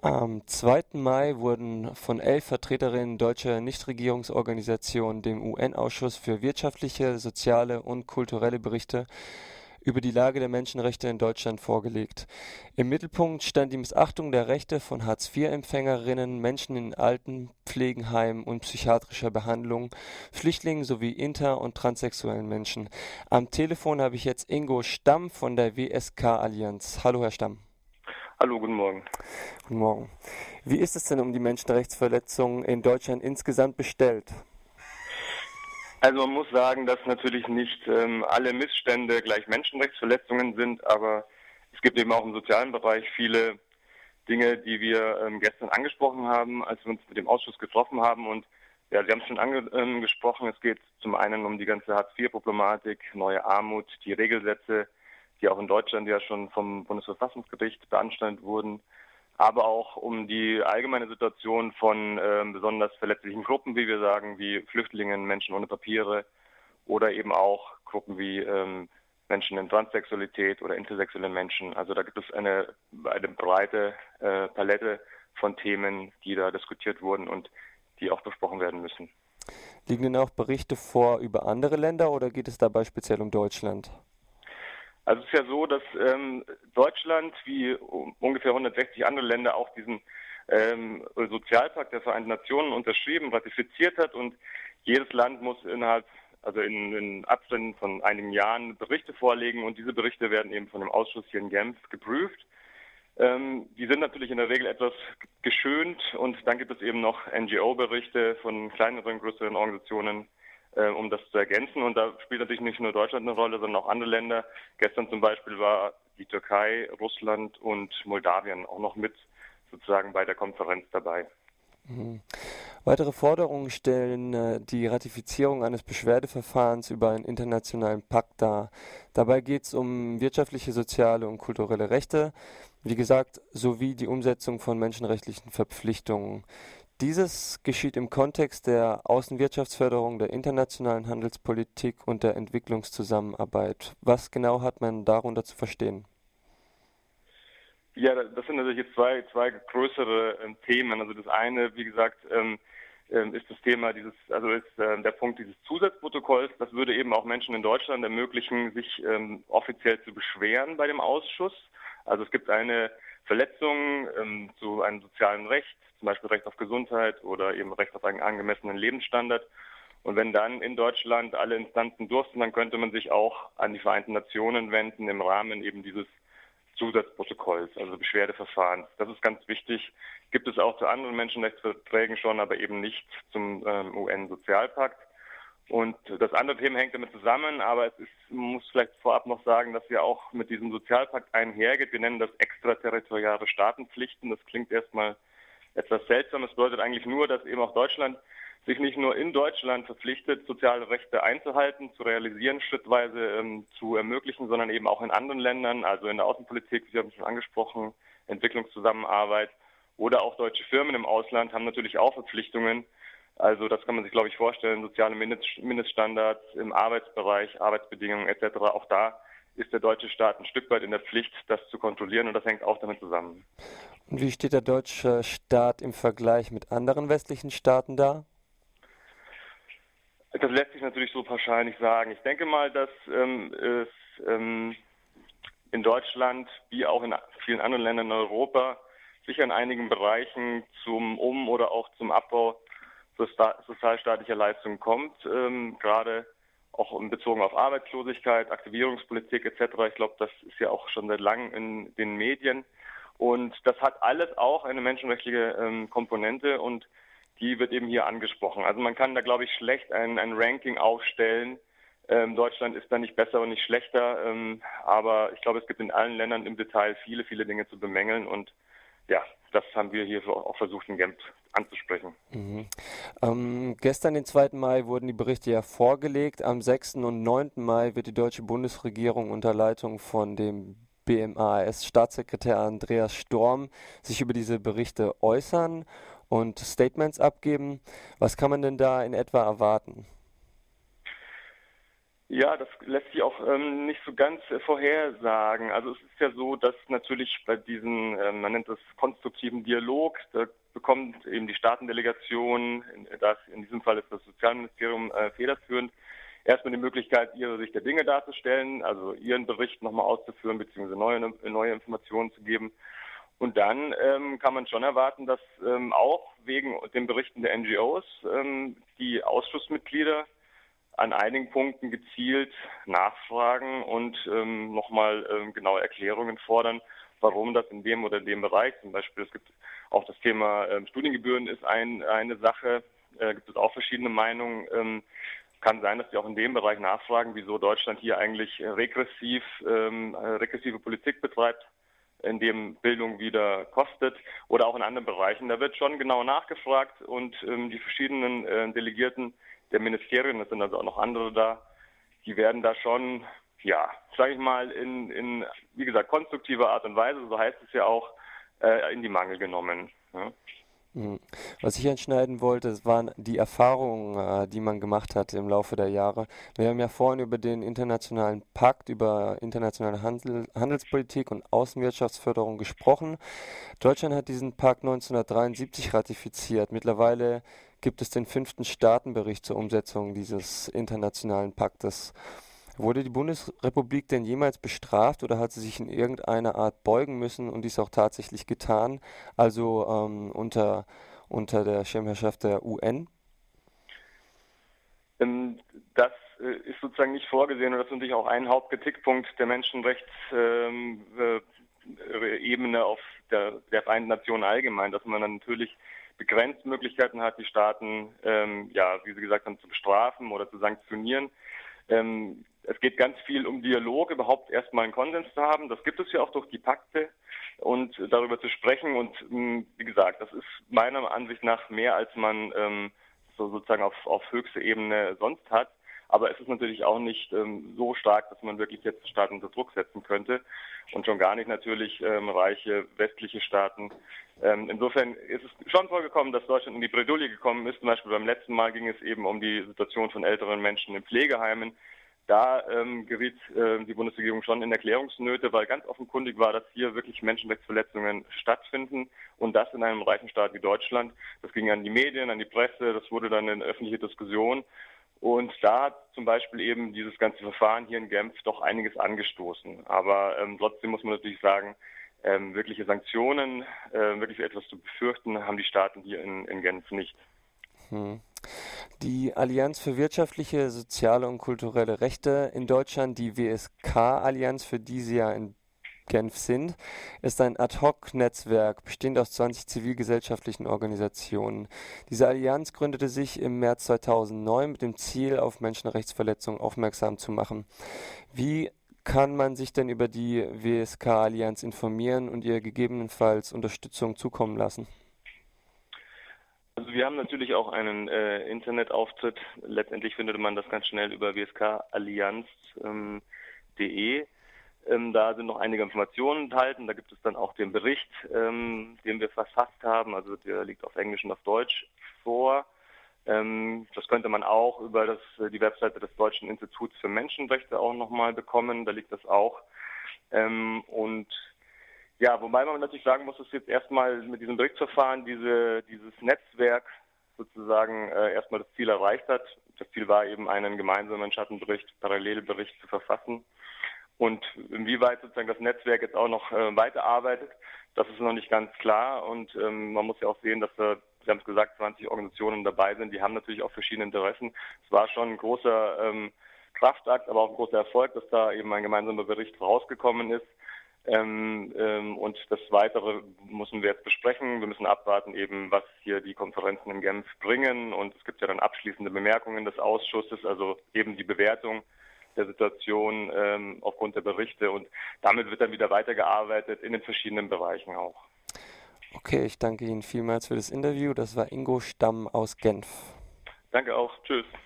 Am 2. Mai wurden von elf Vertreterinnen deutscher Nichtregierungsorganisationen dem UN-Ausschuss für wirtschaftliche, soziale und kulturelle Berichte über die Lage der Menschenrechte in Deutschland vorgelegt. Im Mittelpunkt stand die Missachtung der Rechte von Hartz-IV-Empfängerinnen, Menschen in Altenpflegenheimen und psychiatrischer Behandlung, Flüchtlingen sowie inter- und transsexuellen Menschen. Am Telefon habe ich jetzt Ingo Stamm von der WSK-Allianz. Hallo, Herr Stamm. Hallo, guten Morgen. Guten Morgen. Wie ist es denn um die Menschenrechtsverletzungen in Deutschland insgesamt bestellt? Also man muss sagen, dass natürlich nicht ähm, alle Missstände gleich Menschenrechtsverletzungen sind, aber es gibt eben auch im sozialen Bereich viele Dinge, die wir ähm, gestern angesprochen haben, als wir uns mit dem Ausschuss getroffen haben. Und ja, Sie haben es schon angesprochen, ähm, es geht zum einen um die ganze Hartz-IV-Problematik, neue Armut, die Regelsätze, die auch in Deutschland ja schon vom Bundesverfassungsgericht beanstandet wurden, aber auch um die allgemeine Situation von äh, besonders verletzlichen Gruppen, wie wir sagen, wie Flüchtlingen, Menschen ohne Papiere oder eben auch Gruppen wie ähm, Menschen in Transsexualität oder intersexuelle Menschen. Also da gibt es eine, eine breite äh, Palette von Themen, die da diskutiert wurden und die auch besprochen werden müssen. Liegen denn auch Berichte vor über andere Länder oder geht es dabei speziell um Deutschland? Also es ist ja so, dass ähm, Deutschland wie ungefähr 160 andere Länder auch diesen ähm, Sozialpakt der Vereinten Nationen unterschrieben, ratifiziert hat. Und jedes Land muss innerhalb, also in, in Abständen von einigen Jahren Berichte vorlegen. Und diese Berichte werden eben von dem Ausschuss hier in Genf geprüft. Ähm, die sind natürlich in der Regel etwas geschönt. Und dann gibt es eben noch NGO-Berichte von kleineren, größeren Organisationen, äh, um das zu ergänzen. Und da spielt natürlich nicht nur Deutschland eine Rolle, sondern auch andere Länder. Gestern zum Beispiel war die Türkei, Russland und Moldawien auch noch mit sozusagen bei der Konferenz dabei. Mhm. Weitere Forderungen stellen äh, die Ratifizierung eines Beschwerdeverfahrens über einen internationalen Pakt dar. Dabei geht es um wirtschaftliche, soziale und kulturelle Rechte, wie gesagt, sowie die Umsetzung von menschenrechtlichen Verpflichtungen. Dieses geschieht im Kontext der Außenwirtschaftsförderung, der internationalen Handelspolitik und der Entwicklungszusammenarbeit. Was genau hat man darunter zu verstehen? Ja, das sind natürlich jetzt zwei, zwei größere äh, Themen. Also das eine, wie gesagt, ähm, äh, ist das Thema dieses, also ist äh, der Punkt dieses Zusatzprotokolls. Das würde eben auch Menschen in Deutschland ermöglichen, sich ähm, offiziell zu beschweren bei dem Ausschuss. Also es gibt eine Verletzung ähm, zu einem sozialen Recht, zum Beispiel Recht auf Gesundheit oder eben Recht auf einen angemessenen Lebensstandard. Und wenn dann in Deutschland alle Instanzen durften, dann könnte man sich auch an die Vereinten Nationen wenden im Rahmen eben dieses Zusatzprotokolls, also Beschwerdeverfahrens. Das ist ganz wichtig. Gibt es auch zu anderen Menschenrechtsverträgen schon, aber eben nicht zum ähm, UN-Sozialpakt. Und das andere Thema hängt damit zusammen, aber es ist, muss vielleicht vorab noch sagen, dass ja auch mit diesem Sozialpakt einhergeht. Wir nennen das extraterritoriale Staatenpflichten. Das klingt erstmal etwas seltsam. Es bedeutet eigentlich nur, dass eben auch Deutschland sich nicht nur in Deutschland verpflichtet, soziale Rechte einzuhalten, zu realisieren, schrittweise ähm, zu ermöglichen, sondern eben auch in anderen Ländern, also in der Außenpolitik, Sie haben es schon angesprochen, Entwicklungszusammenarbeit oder auch deutsche Firmen im Ausland haben natürlich auch Verpflichtungen. Also das kann man sich, glaube ich, vorstellen, soziale Mindeststandards im Arbeitsbereich, Arbeitsbedingungen etc. Auch da ist der deutsche Staat ein Stück weit in der Pflicht, das zu kontrollieren und das hängt auch damit zusammen. Und wie steht der deutsche Staat im Vergleich mit anderen westlichen Staaten da? Das lässt sich natürlich so pauschal nicht sagen. Ich denke mal, dass ähm, es ähm, in Deutschland wie auch in vielen anderen Ländern in Europa sicher in einigen Bereichen zum Um- oder auch zum Abbau sozialstaatlicher Leistungen kommt, ähm, gerade auch Bezug auf Arbeitslosigkeit, Aktivierungspolitik etc. Ich glaube, das ist ja auch schon seit langem in den Medien. Und das hat alles auch eine menschenrechtliche ähm, Komponente und die wird eben hier angesprochen. Also man kann da, glaube ich, schlecht ein, ein Ranking aufstellen. Ähm, Deutschland ist da nicht besser und nicht schlechter, ähm, aber ich glaube, es gibt in allen Ländern im Detail viele, viele Dinge zu bemängeln und ja, das haben wir hier auch versucht in Genf anzusprechen. Mhm. Ähm, gestern, den 2. Mai, wurden die Berichte ja vorgelegt. Am 6. und 9. Mai wird die deutsche Bundesregierung unter Leitung von dem BMAS-Staatssekretär Andreas Storm sich über diese Berichte äußern und Statements abgeben. Was kann man denn da in etwa erwarten? Ja, das lässt sich auch ähm, nicht so ganz äh, vorhersagen. Also es ist ja so, dass natürlich bei diesem, äh, man nennt das konstruktiven Dialog, da bekommt eben die Staatendelegation, das, in diesem Fall ist das Sozialministerium äh, federführend, erstmal die Möglichkeit, ihre Sicht der Dinge darzustellen, also ihren Bericht nochmal auszuführen, beziehungsweise neue, neue Informationen zu geben. Und dann ähm, kann man schon erwarten, dass ähm, auch wegen den Berichten der NGOs ähm, die Ausschussmitglieder an einigen Punkten gezielt nachfragen und ähm, nochmal ähm, genaue Erklärungen fordern, warum das in dem oder dem Bereich, zum Beispiel es gibt auch das Thema ähm, Studiengebühren ist ein, eine Sache, äh, gibt es auch verschiedene Meinungen. Ähm, kann sein, dass sie auch in dem Bereich nachfragen, wieso Deutschland hier eigentlich regressiv, ähm, regressive Politik betreibt, in dem Bildung wieder kostet oder auch in anderen Bereichen. Da wird schon genau nachgefragt und ähm, die verschiedenen äh, Delegierten der Ministerien, das sind also auch noch andere da, die werden da schon, ja, sage ich mal, in, in, wie gesagt, konstruktiver Art und Weise, so heißt es ja auch, äh, in die Mangel genommen. Ja. Mhm. Was ich anschneiden wollte, waren die Erfahrungen, äh, die man gemacht hat im Laufe der Jahre. Wir haben ja vorhin über den internationalen Pakt über internationale Handel, Handelspolitik und Außenwirtschaftsförderung gesprochen. Deutschland hat diesen Pakt 1973 ratifiziert. Mittlerweile gibt es den fünften Staatenbericht zur Umsetzung dieses internationalen Paktes. Wurde die Bundesrepublik denn jemals bestraft oder hat sie sich in irgendeiner Art beugen müssen und dies auch tatsächlich getan, also ähm, unter, unter der Schirmherrschaft der UN? Ähm, das äh, ist sozusagen nicht vorgesehen und das ist natürlich auch ein Hauptkritikpunkt der Menschenrechtsebene ähm, äh, auf der, der Vereinten Nationen allgemein, dass man dann natürlich begrenzt Möglichkeiten hat, die Staaten, ähm, ja, wie Sie gesagt haben, zu bestrafen oder zu sanktionieren. Ähm, es geht ganz viel um Dialog, überhaupt erstmal einen Konsens zu haben. Das gibt es ja auch durch die Pakte und darüber zu sprechen. Und ähm, wie gesagt, das ist meiner Ansicht nach mehr, als man ähm, so sozusagen auf, auf höchster Ebene sonst hat. Aber es ist natürlich auch nicht ähm, so stark, dass man wirklich jetzt Staaten unter Druck setzen könnte und schon gar nicht natürlich ähm, reiche westliche Staaten. Ähm, insofern ist es schon vorgekommen, dass Deutschland in die Bredouille gekommen ist. Zum Beispiel beim letzten Mal ging es eben um die Situation von älteren Menschen in Pflegeheimen. Da ähm, geriet äh, die Bundesregierung schon in Erklärungsnöte, weil ganz offenkundig war, dass hier wirklich Menschenrechtsverletzungen stattfinden und das in einem reichen Staat wie Deutschland. Das ging an die Medien, an die Presse, das wurde dann in öffentliche Diskussion. Und da hat zum Beispiel eben dieses ganze Verfahren hier in Genf doch einiges angestoßen. Aber ähm, trotzdem muss man natürlich sagen, ähm, wirkliche Sanktionen, äh, wirklich etwas zu befürchten, haben die Staaten hier in, in Genf nicht. Hm. Die Allianz für wirtschaftliche, soziale und kulturelle Rechte in Deutschland, die WSK-Allianz, für die Sie ja in Genf sind, ist ein Ad-Hoc-Netzwerk, bestehend aus 20 zivilgesellschaftlichen Organisationen. Diese Allianz gründete sich im März 2009 mit dem Ziel, auf Menschenrechtsverletzungen aufmerksam zu machen. Wie kann man sich denn über die WSK-Allianz informieren und ihr gegebenenfalls Unterstützung zukommen lassen? Also wir haben natürlich auch einen äh, Internetauftritt. Letztendlich findet man das ganz schnell über wskallianz.de. Ähm, ähm, da sind noch einige Informationen enthalten. Da gibt es dann auch den Bericht, ähm, den wir verfasst haben. Also der liegt auf Englisch und auf Deutsch vor. Ähm, das könnte man auch über das, äh, die Webseite des Deutschen Instituts für Menschenrechte auch nochmal bekommen. Da liegt das auch. Ähm, und ja, wobei man natürlich sagen muss, dass jetzt erstmal mit diesem Berichtsverfahren diese, dieses Netzwerk sozusagen äh, erstmal das Ziel erreicht hat. Das Ziel war eben einen gemeinsamen Schattenbericht, Parallelbericht zu verfassen. Und inwieweit sozusagen das Netzwerk jetzt auch noch äh, weiterarbeitet, das ist noch nicht ganz klar. Und ähm, man muss ja auch sehen, dass da, Sie haben es gesagt, 20 Organisationen dabei sind. Die haben natürlich auch verschiedene Interessen. Es war schon ein großer ähm, Kraftakt, aber auch ein großer Erfolg, dass da eben ein gemeinsamer Bericht rausgekommen ist. Ähm, ähm, und das Weitere müssen wir jetzt besprechen. Wir müssen abwarten, eben was hier die Konferenzen in Genf bringen. Und es gibt ja dann abschließende Bemerkungen des Ausschusses, also eben die Bewertung der Situation ähm, aufgrund der Berichte und damit wird dann wieder weitergearbeitet in den verschiedenen Bereichen auch. Okay, ich danke Ihnen vielmals für das Interview. Das war Ingo Stamm aus Genf. Danke auch. Tschüss.